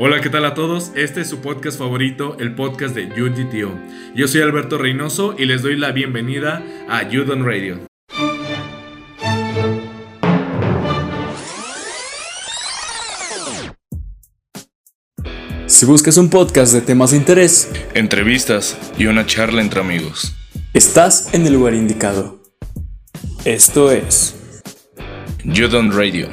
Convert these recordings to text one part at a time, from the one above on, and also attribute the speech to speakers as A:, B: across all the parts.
A: Hola, ¿qué tal a todos? Este es su podcast favorito, el podcast de UGTO. Yo soy Alberto Reynoso y les doy la bienvenida a Udon Radio.
B: Si buscas un podcast de temas de interés,
A: entrevistas y una charla entre amigos,
B: estás en el lugar indicado. Esto es
A: Udon Radio.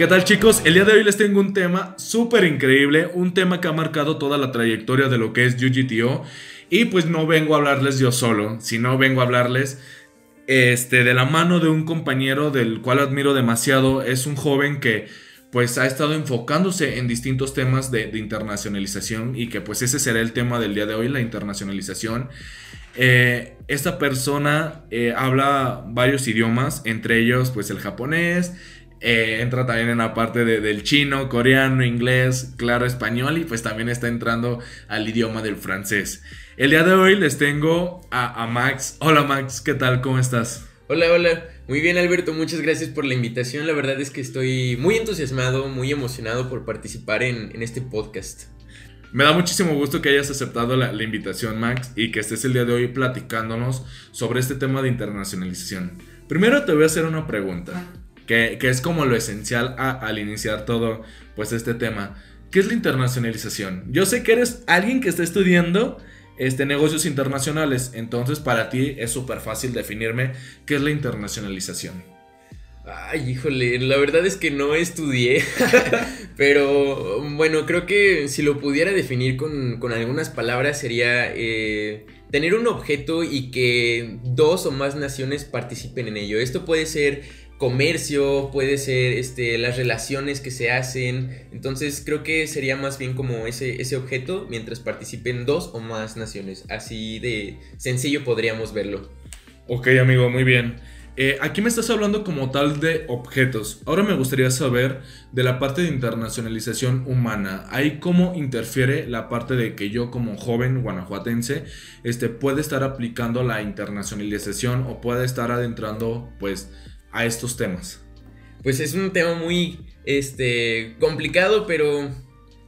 A: ¿Qué tal chicos? El día de hoy les tengo un tema súper increíble, un tema que ha marcado toda la trayectoria de lo que es UGTO y pues no vengo a hablarles yo solo, sino vengo a hablarles este, de la mano de un compañero del cual admiro demasiado, es un joven que pues ha estado enfocándose en distintos temas de, internacionalización y que pues ese será el tema del día de hoy, la internacionalización. Eh, esta persona eh, habla varios idiomas, entre ellos pues el japonés, eh, entra también en la parte del chino, coreano, inglés, claro, español y pues también está entrando al idioma del francés. El día de hoy les tengo a, a Max. Hola Max, ¿qué tal? ¿Cómo estás?
C: Hola, hola. Muy bien, Alberto, muchas gracias por la invitación. La verdad es que estoy muy entusiasmado, muy emocionado por participar en, este podcast.
A: Me da muchísimo gusto que hayas aceptado la, invitación, Max, y que estés el día de hoy platicándonos sobre este tema de internacionalización. Primero te voy a hacer una pregunta, que, es como lo esencial al iniciar todo pues este tema. ¿Qué es la internacionalización? Yo sé que eres alguien que está estudiando este, negocios internacionales. Entonces, para ti es súper fácil definirme qué es la internacionalización.
C: Ay, híjole, la verdad es que no estudié, pero bueno, creo que si lo pudiera definir con, algunas palabras sería eh, tener un objeto y que dos o más naciones participen en ello. Esto puede ser comercio, puede ser este, las relaciones que se hacen. Entonces creo que sería más bien como ese, ese objeto mientras participen dos o más naciones. Así de sencillo podríamos verlo.
A: Ok amigo, muy bien. Eh, aquí me estás hablando como tal de objetos. Ahora me gustaría saber de la parte de internacionalización humana. Ahí cómo interfiere la parte de que yo como joven guanajuatense este, puede estar aplicando la internacionalización o puede estar adentrando pues a estos temas?
C: Pues es un tema muy este, complicado, pero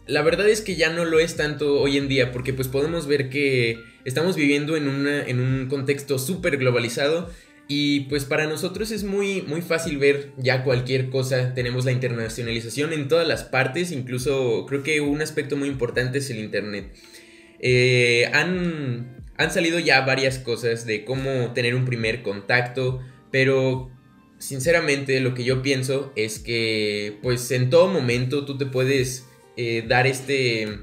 C: la verdad es que ya no lo es tanto hoy en día, porque pues podemos ver que estamos viviendo en, una, en un contexto súper globalizado y pues para nosotros es muy, muy fácil ver ya cualquier cosa. Tenemos la internacionalización en todas las partes, incluso creo que un aspecto muy importante es el Internet. Eh, han, han salido ya varias cosas de cómo tener un primer contacto, pero sinceramente lo que yo pienso es que pues en todo momento tú te puedes eh, dar este,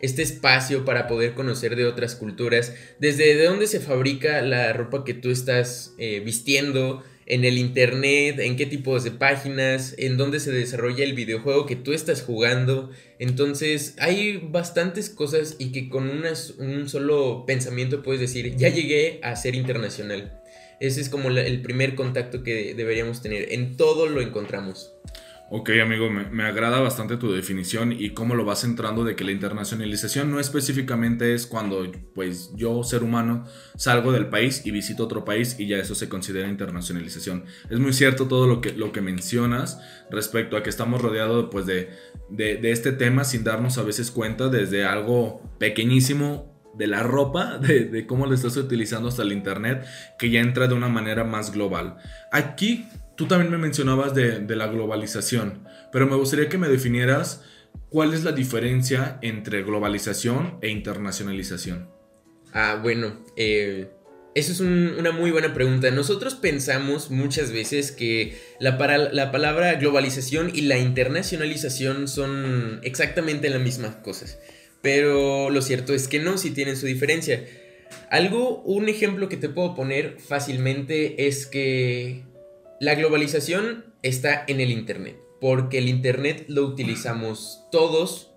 C: este espacio para poder conocer de otras culturas, desde de dónde se fabrica la ropa que tú estás eh, vistiendo, en el internet, en qué tipos de páginas, en dónde se desarrolla el videojuego que tú estás jugando. Entonces hay bastantes cosas y que con un solo pensamiento puedes decir, ya llegué a ser internacional. Ese es como el primer contacto que deberíamos tener. En todo lo encontramos.
A: Ok, amigo, me, agrada bastante tu definición y cómo lo vas entrando de que la internacionalización no específicamente es cuando, pues, yo, ser humano, salgo del país y visito otro país y ya eso se considera internacionalización. Es muy cierto todo lo que, lo que mencionas respecto a que estamos rodeados, pues, de, de este tema sin darnos a veces cuenta desde algo pequeñísimo de la ropa, de, cómo lo estás utilizando hasta el Internet, que ya entra de una manera más global. Aquí tú también me mencionabas de, la globalización, pero me gustaría que me definieras cuál es la diferencia entre globalización e internacionalización.
C: Ah, bueno, eh, eso es una muy buena pregunta. Nosotros pensamos muchas veces que la, la palabra globalización y la internacionalización son exactamente las mismas cosas. Pero lo cierto es que no, si tienen su diferencia. Algo, un ejemplo que te puedo poner fácilmente es que la globalización está en el Internet, porque el Internet lo utilizamos todos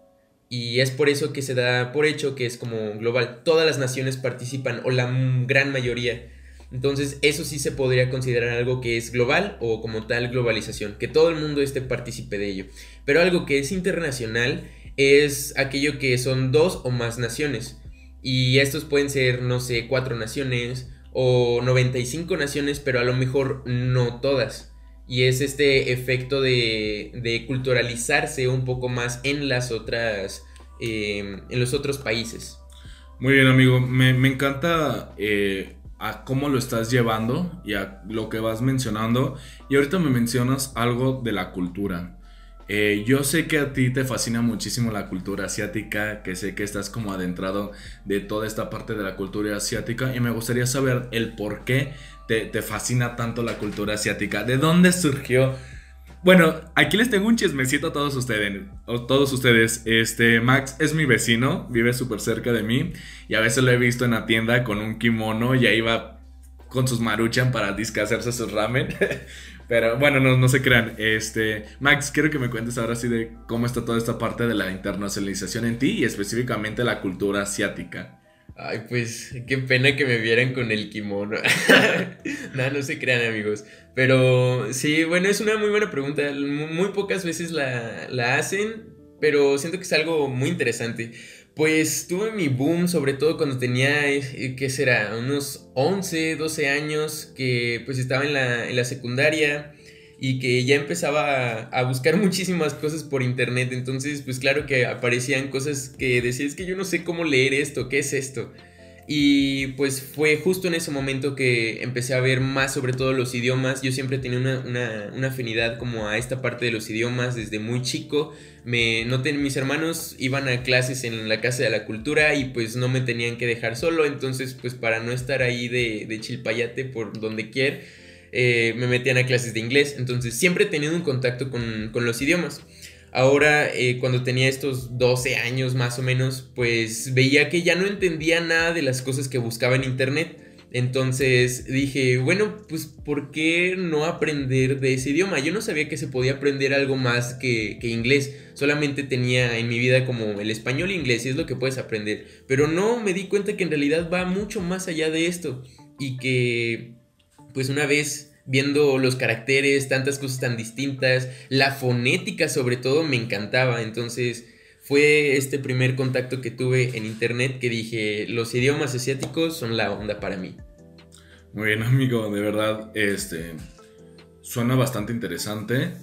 C: y es por eso que se da por hecho que es como global. Todas las naciones participan o la gran mayoría. Entonces eso sí se podría considerar algo que es global o como tal globalización, que todo el mundo esté partícipe de ello. Pero algo que es internacional es aquello que son dos o más naciones. Y estos pueden ser, no sé, cuatro naciones o 95 naciones, pero a lo mejor no todas. y es este efecto de, de culturalizarse un poco más en las otras, em, en los otros países.
A: Muy bien amigo, me, encanta eh, a cómo lo estás llevando y a lo que vas mencionando y ahorita me mencionas algo de la cultura. Eh, yo sé que a ti te fascina muchísimo la cultura asiática, que sé que estás como adentrado de toda esta parte de la cultura asiática y me gustaría saber el por qué te, fascina tanto la cultura asiática, de dónde surgió. Bueno, aquí les tengo un chismecito a todos ustedes. todos ustedes. Este, Max es mi vecino, vive súper cerca de mí y a veces lo he visto en la tienda con un kimono y ahí va con sus maruchan para discacerse sus ramen. Pero bueno, no, no se crean. Este, Max, quiero que me cuentes ahora sí de cómo está toda esta parte de la internacionalización en ti y específicamente la cultura asiática.
C: Ay, pues qué pena que me vieran con el kimono. no, no se crean amigos. Pero sí, bueno, es una muy buena pregunta. Muy pocas veces la, la hacen, pero siento que es algo muy interesante. Pues tuve mi boom, sobre todo cuando tenía, eh, ¿qué será? Unos 11, 12 años, que pues estaba en la, en la secundaria y que ya empezaba a, buscar muchísimas cosas por internet. Entonces, pues claro que aparecían cosas que decía, es que yo no sé cómo leer esto, ¿qué es esto? Y pues fue justo en ese momento que empecé a ver más sobre todo los idiomas. Yo siempre tenía una, afinidad como a esta parte de los idiomas desde muy chico. Me, no mis hermanos iban a clases en la Casa de la Cultura y pues no me tenían que dejar solo. Entonces pues para no estar ahí de, de chilpayate por donde quiera, eh, me metían a clases de inglés. Entonces siempre he tenido un contacto con, con los idiomas. Ahora, eh, cuando tenía estos 12 años más o menos, pues veía que ya no entendía nada de las cosas que buscaba en internet. Entonces dije, bueno, pues ¿por qué no aprender de ese idioma? Yo no sabía que se podía aprender algo más que, que inglés. Solamente tenía en mi vida como el español e inglés y es lo que puedes aprender. Pero no me di cuenta que en realidad va mucho más allá de esto. Y que, pues una vez viendo los caracteres, tantas cosas tan distintas, la fonética sobre todo me encantaba, entonces fue este primer contacto que tuve en internet que dije, los idiomas asiáticos son la onda para mí.
A: Muy bien amigo, de verdad, este, suena bastante interesante.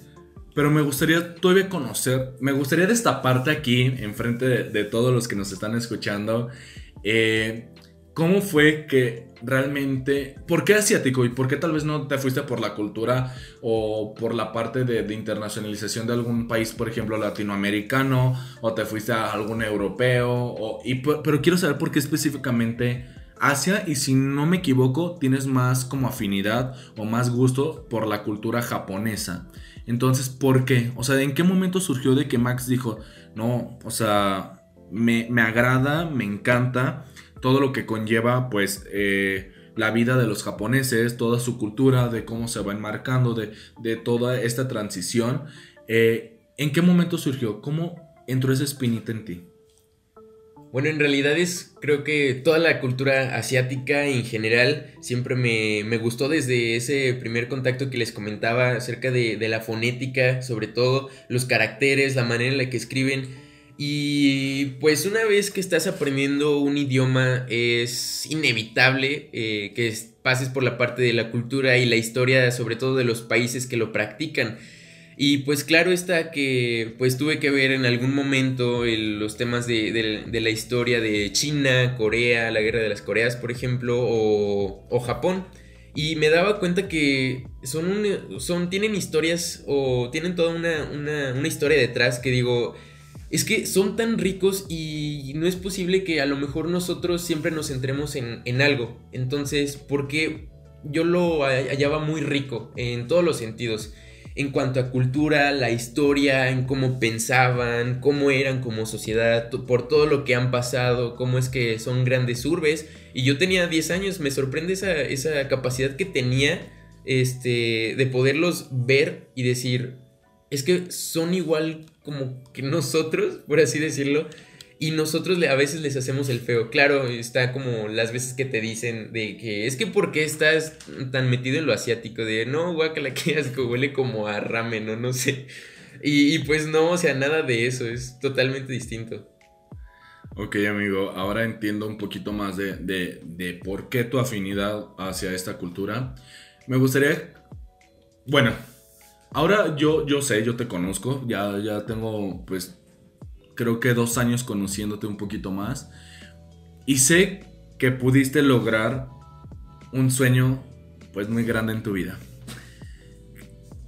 A: Pero me gustaría todavía conocer, me gustaría destaparte aquí, enfrente de, de todos los que nos están escuchando, eh, ¿Cómo fue que realmente, por qué asiático y por qué tal vez no te fuiste por la cultura o por la parte de, internacionalización de algún país, por ejemplo, latinoamericano, o te fuiste a algún europeo, pero quiero saber por qué específicamente Asia y si no me equivoco, tienes más como afinidad o más gusto por la cultura japonesa. Entonces, ¿por qué? O sea, ¿en qué momento surgió de que Max dijo, no, o sea, me agrada, me encanta? Todo lo que conlleva pues eh, la vida de los japoneses, toda su cultura, de cómo se va enmarcando, de, toda esta transición. Eh, ¿En qué momento surgió? ¿Cómo entró esa espinita en ti?
C: Bueno, en realidad es, creo que toda la cultura asiática en general siempre me, gustó desde ese primer contacto que les comentaba acerca de, de, la fonética, sobre todo los caracteres, la manera en la que escriben. Y pues una vez que estás aprendiendo un idioma es inevitable eh, que pases por la parte de la cultura y la historia, sobre todo de los países que lo practican. Y pues claro está que pues tuve que ver en algún momento los temas de, la historia de China, Corea, la guerra de las Coreas, por ejemplo, o, Japón. Y me daba cuenta que son, son tienen historias o tienen toda una, una historia detrás que digo, es que son tan ricos y no es posible que a lo mejor nosotros siempre nos centremos en, algo. Entonces, porque yo lo hallaba muy rico en todos los sentidos. En cuanto a cultura, la historia, en cómo pensaban, cómo eran como sociedad, por todo lo que han pasado, cómo es que son grandes urbes. Y yo tenía 10 años, me sorprende esa, esa capacidad que tenía este, de poderlos ver y decir, es que son igual como que nosotros, por así decirlo, y nosotros a veces les hacemos el feo. Claro, está como las veces que te dicen de que es que ¿por qué estás tan metido en lo asiático? De no, guacala, que asco, huele como a ramen o no sé. Y, pues no, o sea, nada de eso, es totalmente distinto.
A: Ok, amigo, ahora entiendo un poquito más de, de por qué tu afinidad hacia esta cultura. Me gustaría, bueno, ahora yo, yo sé, yo te conozco, ya, ya tengo pues creo que dos años conociéndote un poquito más y sé que pudiste lograr un sueño pues muy grande en tu vida.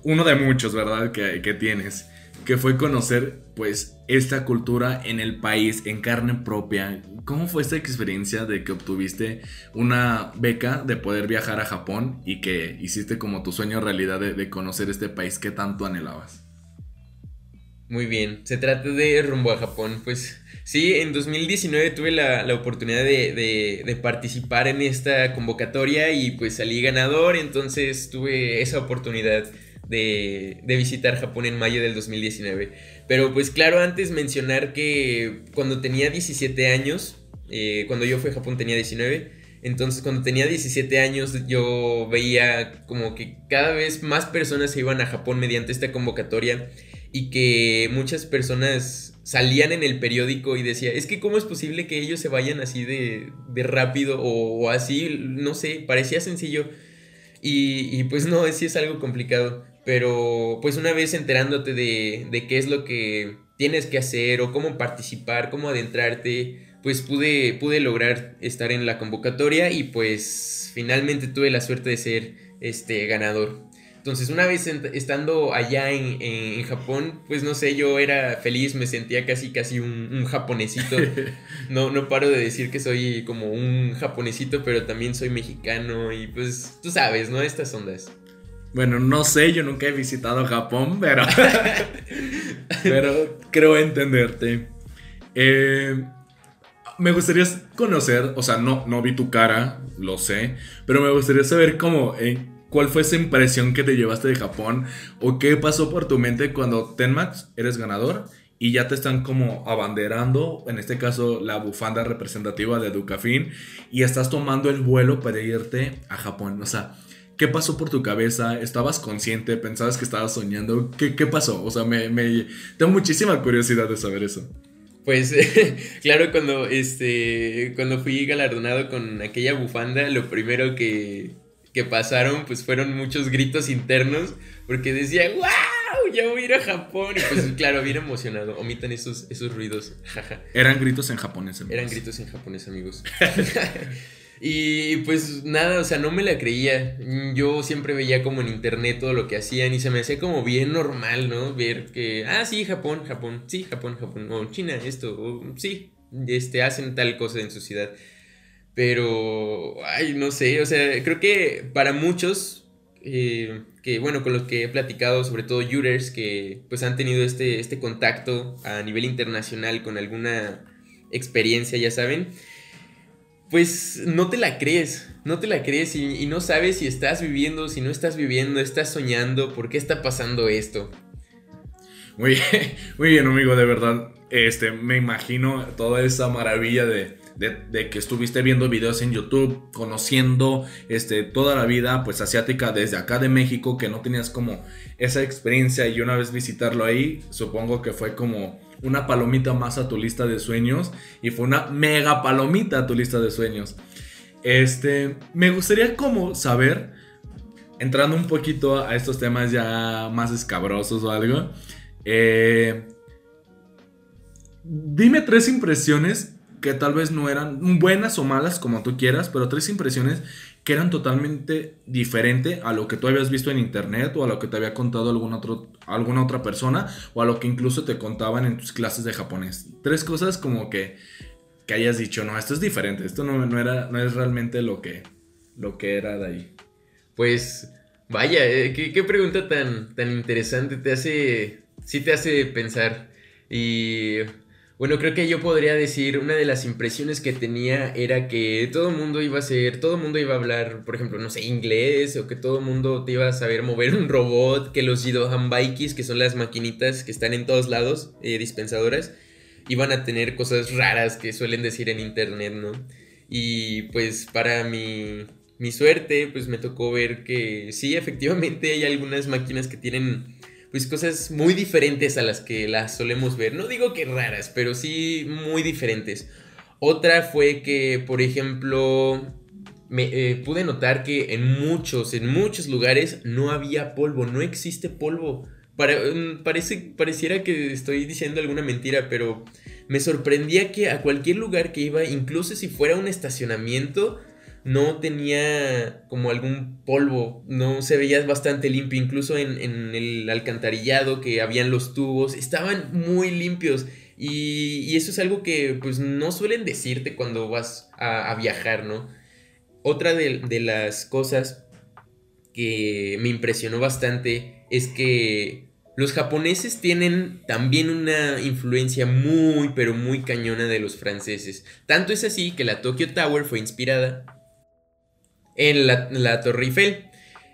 A: Uno de muchos, ¿verdad? Que, que tienes que fue conocer pues esta cultura en el país, en carne propia. ¿Cómo fue esta experiencia de que obtuviste una beca de poder viajar a Japón y que hiciste como tu sueño realidad de, conocer este país que tanto anhelabas?
C: Muy bien, se trata de rumbo a Japón. Pues sí, en 2019 tuve la, oportunidad de, de, participar en esta convocatoria y pues salí ganador, entonces tuve esa oportunidad de, visitar Japón en mayo del 2019. Pero pues claro, antes mencionar que cuando tenía 17 años, eh, cuando yo fui a Japón tenía 19, entonces cuando tenía 17 años yo veía como que cada vez más personas se iban a Japón mediante esta convocatoria y que muchas personas salían en el periódico y decía, es que cómo es posible que ellos se vayan así de, rápido o, así, no sé, parecía sencillo. Y, y pues no, sí es algo complicado. Pero pues una vez enterándote de, de qué es lo que tienes que hacer o cómo participar, cómo adentrarte, pues pude, pude lograr estar en la convocatoria y pues finalmente tuve la suerte de ser este ganador. Entonces una vez estando allá en, en, Japón, pues no sé, yo era feliz, me sentía casi casi un, un japonesito. No, no paro de decir que soy como un japonesito, pero también soy mexicano y pues tú sabes, ¿no? Estas ondas.
A: Bueno, no sé, yo nunca he visitado Japón, pero. pero creo entenderte. Eh, me gustaría conocer, o sea, no, no vi tu cara, lo sé, pero me gustaría saber cómo, eh, cuál fue esa impresión que te llevaste de Japón o qué pasó por tu mente cuando Tenmax eres ganador y ya te están como abanderando, en este caso la bufanda representativa de Ducafin, y estás tomando el vuelo para irte a Japón. O sea, ¿Qué pasó por tu cabeza? ¿Estabas consciente? ¿Pensabas que estabas soñando? ¿Qué, qué pasó? O sea, me, me, tengo muchísima curiosidad de saber eso.
C: Pues claro, cuando, este, cuando fui galardonado con aquella bufanda, lo primero que, que pasaron pues fueron muchos gritos internos porque decía, ¡wow! Ya voy a ir a Japón. Y pues claro, bien emocionado. Omitan esos, esos ruidos.
A: Eran gritos en japonés,
C: amigos. Eran gritos en japonés, amigos. Y pues nada, o sea, no me la creía. Yo siempre veía como en internet todo lo que hacían y se me hacía como bien normal, ¿no? Ver que, ah, sí, Japón, Japón, sí, Japón, Japón, o China, esto, o sí, este, hacen tal cosa en su ciudad. Pero, ay, no sé, o sea, creo que para muchos, eh, que bueno, con los que he platicado, sobre todo users que pues han tenido este, este contacto a nivel internacional con alguna experiencia, ya saben, pues no te la crees, no te la crees y, no sabes si estás viviendo, si no estás viviendo, estás soñando, por qué está pasando esto.
A: Muy bien, muy bien amigo, de verdad, este, me imagino toda esa maravilla de, de, que estuviste viendo videos en YouTube, conociendo este, toda la vida pues asiática desde acá de México, que no tenías como esa experiencia y una vez visitarlo ahí, supongo que fue como una palomita más a tu lista de sueños y fue una mega palomita a tu lista de sueños. Este, me gustaría como saber, entrando un poquito a estos temas ya más escabrosos o algo, eh, dime tres impresiones que tal vez no eran buenas o malas como tú quieras, pero tres impresiones que eran totalmente diferente a lo que tú habías visto en internet o a lo que te había contado otro, alguna otra persona o a lo que incluso te contaban en tus clases de japonés. Tres cosas como que, que hayas dicho, no, esto es diferente, esto no, no, era, no es realmente lo que, lo que era de ahí.
C: Pues vaya, eh, ¿qué, qué, pregunta tan, tan interesante, te hace, sí te hace pensar y bueno, creo que yo podría decir, una de las impresiones que tenía era que todo el mundo iba a ser, todo el mundo iba a hablar, por ejemplo, no sé, inglés, o que todo el mundo te iba a saber mover un robot, que los Jidohanbaikis, que son las maquinitas que están en todos lados, eh, dispensadoras, iban a tener cosas raras que suelen decir en internet, ¿no? Y pues para mi, mi suerte, pues me tocó ver que sí, efectivamente hay algunas máquinas que tienen pues cosas muy diferentes a las que las solemos ver. No digo que raras, pero sí muy diferentes. Otra fue que, por ejemplo, me eh, pude notar que en muchos, en muchos lugares no había polvo, no existe polvo. Mm, parece, pareciera que estoy diciendo alguna mentira, pero me sorprendía que a cualquier lugar que iba, incluso si fuera un estacionamiento, no tenía como algún polvo, no se veía bastante limpio, incluso en, el alcantarillado que habían los tubos, estaban muy limpios. Y, eso es algo que pues no suelen decirte cuando vas a, viajar, ¿no? Otra de, de las cosas que me impresionó bastante es que los japoneses tienen también una influencia muy, pero muy cañona de los franceses. Tanto es así que la Tokyo Tower fue inspirada en la, Torre Eiffel.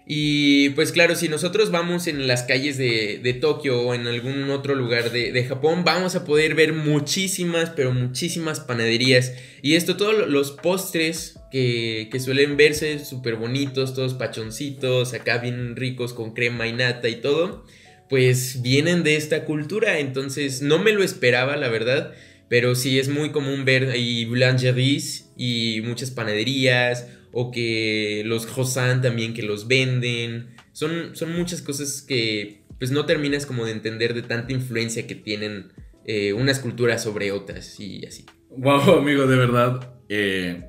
C: Y pues claro, si nosotros vamos en las calles de, Tokio o en algún otro lugar de, Japón, vamos a poder ver muchísimas, pero muchísimas panaderías. Y esto, todos los postres que, que suelen verse súper bonitos, todos pachoncitos, acá bien ricos con crema y nata y todo pues vienen de esta cultura, entonces no me lo esperaba, la verdad, pero sí es muy común ver ahí boulangeries y muchas panaderías, o que los croissants también que los venden, son, son muchas cosas que pues no terminas como de entender de tanta influencia que tienen eh, unas culturas sobre otras y así.
A: Wow, amigo, de verdad. Eh,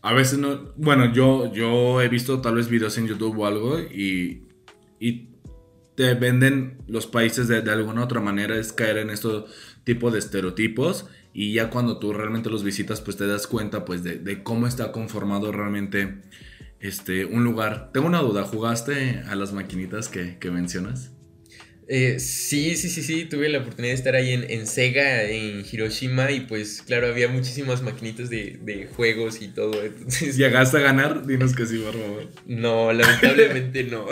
A: a veces no. Bueno, yo, yo he visto tal vez videos en YouTube o algo y, y te venden los países de, de alguna otra manera, es caer en este tipo de estereotipos y ya cuando tú realmente los visitas pues te das cuenta pues de, cómo está conformado realmente este, un lugar. Tengo una duda, ¿jugaste a las maquinitas que, mencionas?
C: Eh, sí, sí, sí, sí, tuve la oportunidad de estar ahí en, Sega, en Hiroshima, y pues claro, había muchísimas maquinitas de, juegos y todo.
A: ¿Llegaste a ganar? Dinos que sí, por favor.
C: No, lamentablemente no.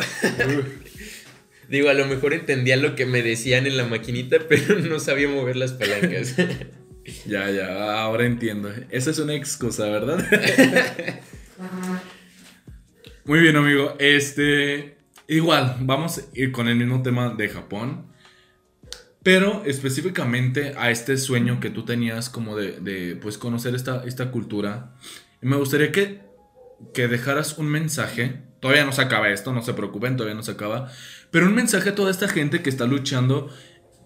C: Digo, a lo mejor entendía lo que me decían en la maquinita, pero no sabía mover las palancas.
A: ya, ya, ahora entiendo. Esa es una excusa, ¿verdad? Muy bien, amigo. Este. Igual, vamos a ir con el mismo tema de Japón. Pero específicamente a este sueño que tú tenías como de, pues conocer esta, esta cultura. Me gustaría que, que dejaras un mensaje. Todavía no se acaba esto, no se preocupen, todavía no se acaba. Pero un mensaje a toda esta gente que está luchando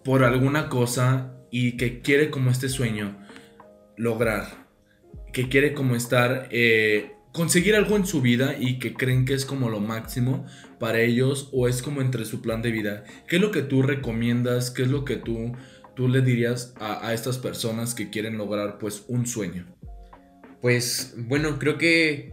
A: por alguna cosa y que quiere como este sueño lograr. Que quiere como estar... Eh, conseguir algo en su vida y que creen que es como lo máximo para ellos o es como entre su plan de vida. ¿Qué es lo que tú recomiendas? ¿Qué es lo que tú, tú le dirías a, a estas personas que quieren lograr pues un sueño?
C: Pues bueno, creo que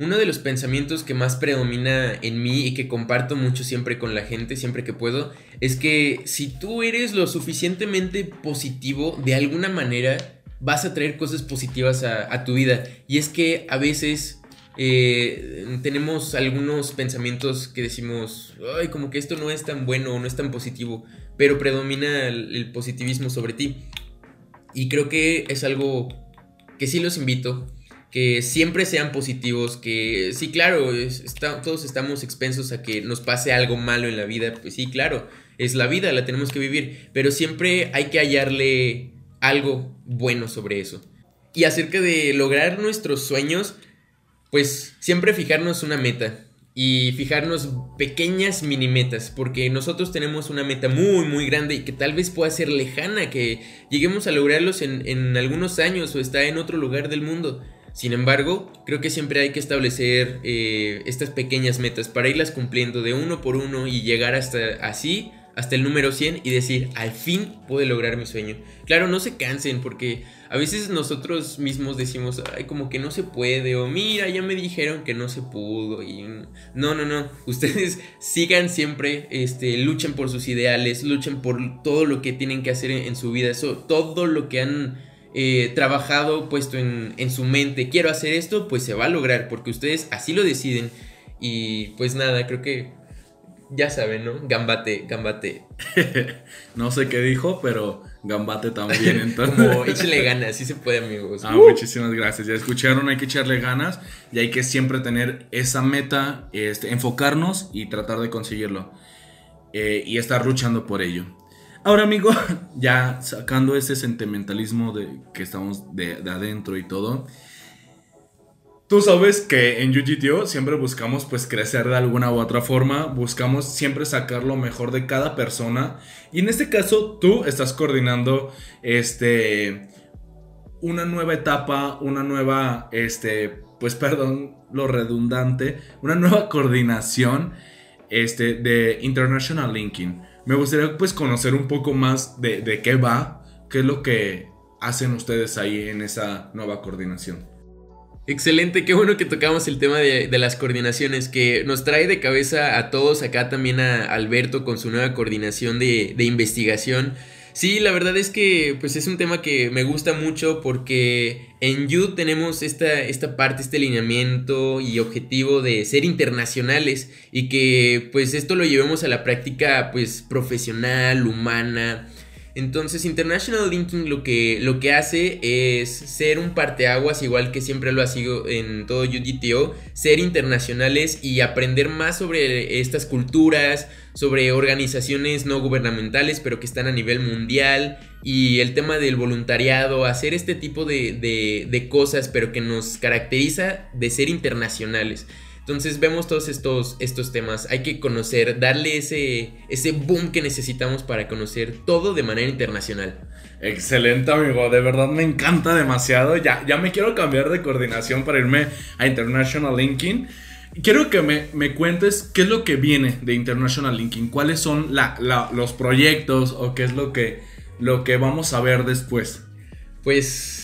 C: uno de los pensamientos que más predomina en mí y que comparto mucho siempre con la gente, siempre que puedo, es que si tú eres lo suficientemente positivo, de alguna manera vas a traer cosas positivas a, tu vida. Y es que a veces eh, tenemos algunos pensamientos que decimos, ay, como que esto no es tan bueno o no es tan positivo, pero predomina el positivismo sobre ti. Y creo que es algo que sí los invito que siempre sean positivos, que sí, claro, todos estamos expensos a que nos pase algo malo en la vida, pues sí, claro, es la vida, la tenemos que vivir, pero siempre hay que hallarle algo bueno sobre eso. Y acerca de lograr nuestros sueños, pues siempre fijarnos una meta y fijarnos pequeñas mini metas, porque nosotros tenemos una meta muy, muy grande y que tal vez pueda ser lejana, que lleguemos a lograrlos en, en algunos años o está en otro lugar del mundo sin embargo, creo que siempre hay que establecer eh, estas pequeñas metas para irlas cumpliendo de uno por uno y llegar hasta así, hasta el número 100 y decir, al fin pude lograr mi sueño. Claro, no se cansen porque a veces nosotros mismos decimos, ay, como que no se puede o mira, ya me dijeron que no se pudo y no, no, no, ustedes sigan siempre, este, luchen por sus ideales, luchen por todo lo que tienen que hacer en su vida, eso, todo lo que han eh, trabajado, puesto en, en su mente, quiero hacer esto, pues se va a lograr, porque ustedes así lo deciden. Y pues nada, creo que ya saben, ¿no? Gambate, gambate.
A: no sé qué dijo, pero gambate también. Entonces.
C: Como échale ganas, sí se puede, amigos.
A: Ah, muchísimas gracias. Ya escucharon, hay que echarle ganas y hay que siempre tener esa meta, este, enfocarnos y tratar de conseguirlo. Eh, y estar luchando por ello. Ahora, amigo, ya sacando ese sentimentalismo de que estamos de, adentro y todo, Tú sabes que en UGTO siempre buscamos pues crecer de alguna u otra forma, buscamos siempre sacar lo mejor de cada persona y en este caso tú estás coordinando este una nueva etapa, una nueva este pues perdón, lo redundante, una nueva coordinación este de International Linking. Me gustaría pues conocer un poco más de, de qué va, qué es lo que hacen ustedes ahí en esa nueva coordinación.
C: Excelente, qué bueno que tocamos el tema de, las coordinaciones, que nos trae de cabeza a todos, acá también a Alberto con su nueva coordinación de, investigación. Sí, la verdad es que pues es un tema que me gusta mucho porque en You tenemos esta, esta parte, este lineamiento y objetivo de ser internacionales y que pues esto lo llevemos a la práctica pues profesional, humana, entonces International Linking lo que, lo que hace es ser un parteaguas, igual que siempre lo ha sido en todo UGTO, ser internacionales y aprender más sobre estas culturas, sobre organizaciones no gubernamentales, pero que están a nivel mundial, y el tema del voluntariado, hacer este tipo de, de, de cosas, pero que nos caracteriza de ser internacionales. Entonces vemos todos estos, estos temas. Hay que conocer, darle ese, ese boom que necesitamos para conocer todo de manera internacional.
A: Excelente, amigo. De verdad me encanta demasiado. Ya, ya me quiero cambiar de coordinación para irme a International Linking. Quiero que me, cuentes qué es lo que viene de International Linking, cuáles son los proyectos o qué es lo que, lo que vamos a ver después.
C: Pues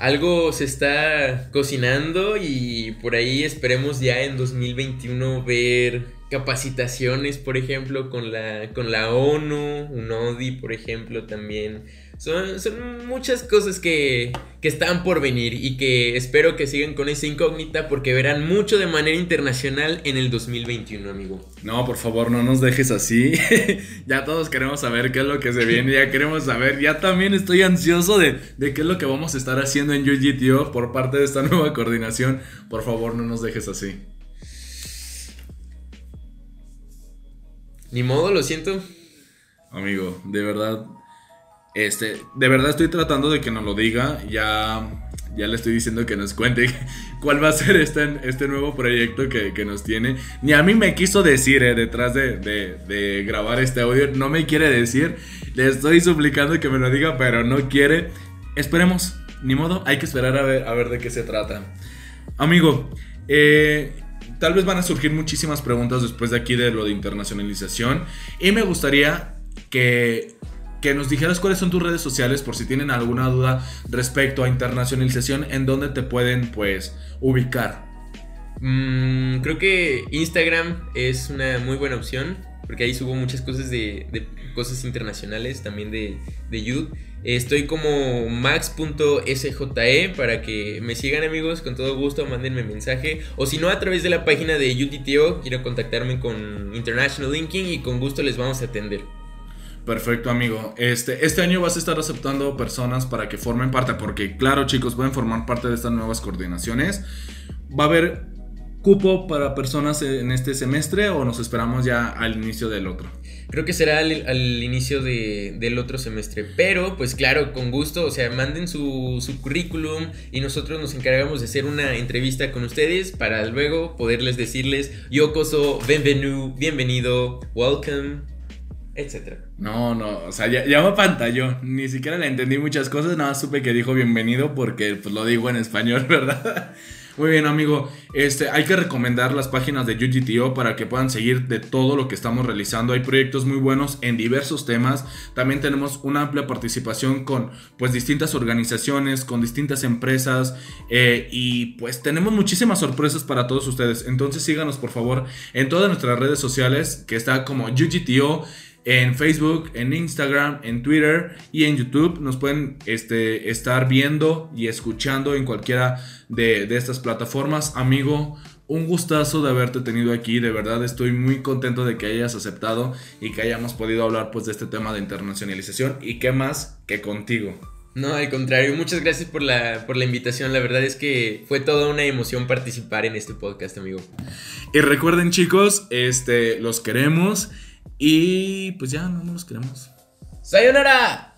C: algo se está cocinando y por ahí esperemos ya en 2021 ver capacitaciones, por ejemplo, con la, con la ONU, UNODI, por ejemplo, también son, muchas cosas que, están por venir y que espero que sigan con esa incógnita porque verán mucho de manera internacional en el 2021, amigo.
A: No, por favor, no nos dejes así. ya todos queremos saber qué es lo que se viene, ya queremos saber. Ya también estoy ansioso de, de qué es lo que vamos a estar haciendo en UGTO por parte de esta nueva coordinación. Por favor, no nos dejes así.
C: Ni modo, lo siento.
A: Amigo, de verdad, este, de verdad estoy tratando de que nos lo diga. Ya, ya le estoy diciendo que nos cuente cuál va a ser este, este nuevo proyecto que, nos tiene. Ni a mí me quiso decir, eh, detrás de, grabar este audio. No me quiere decir. Le estoy suplicando que me lo diga, pero no quiere. Esperemos. Ni modo, hay que esperar a ver, a ver de qué se trata. Amigo, eh, tal vez van a surgir muchísimas preguntas después de aquí de lo de internacionalización. Y me gustaría que que nos dijeras cuáles son tus redes sociales por si tienen alguna duda respecto a internacionalización, en dónde te pueden pues ubicar.
C: Mm, creo que Instagram es una muy buena opción porque ahí subo muchas cosas de, cosas internacionales, también de, de. Estoy como max.sje para que me sigan amigos, con todo gusto, mándenme mensaje. O si no, a través de la página de UTTO, quiero contactarme con International Linking y con gusto les vamos a atender.
A: Perfecto, amigo. Este, este año vas a estar aceptando personas para que formen parte, porque claro, chicos, pueden formar parte de estas nuevas coordinaciones. Va a haber cupo para personas en este semestre o nos esperamos ya al inicio del otro?
C: Creo que será al, inicio del otro semestre, pero pues claro, con gusto, o sea, manden su, su, currículum y nosotros nos encargamos de hacer una entrevista con ustedes para luego poderles decirles, yo coso, bienvenido, bienvenido, welcome, etcétera.
A: No, no, o sea, ya, ya me pantalló. Ni siquiera le entendí muchas cosas, nada supe que dijo bienvenido porque pues lo digo en español, ¿verdad? Muy bien, amigo. Este, hay que recomendar las páginas de UGTO para que puedan seguir de todo lo que estamos realizando. Hay proyectos muy buenos en diversos temas. También tenemos una amplia participación con pues distintas organizaciones, con distintas empresas eh, y pues tenemos muchísimas sorpresas para todos ustedes. Entonces síganos por favor en todas nuestras redes sociales que está como UGTO en Facebook, en Instagram, en Twitter y en YouTube. Nos pueden este, estar viendo y escuchando en cualquiera de, estas plataformas. Amigo, un gustazo de haberte tenido aquí. De verdad estoy muy contento de que hayas aceptado y que hayamos podido hablar pues, de este tema de internacionalización. Y qué más que contigo.
C: No, al contrario, muchas gracias por la, por la invitación. La verdad es que fue toda una emoción participar en este podcast, amigo.
A: Y recuerden, chicos, este, los queremos. Y pues ya, no nos queremos.
C: ¡Sayonara!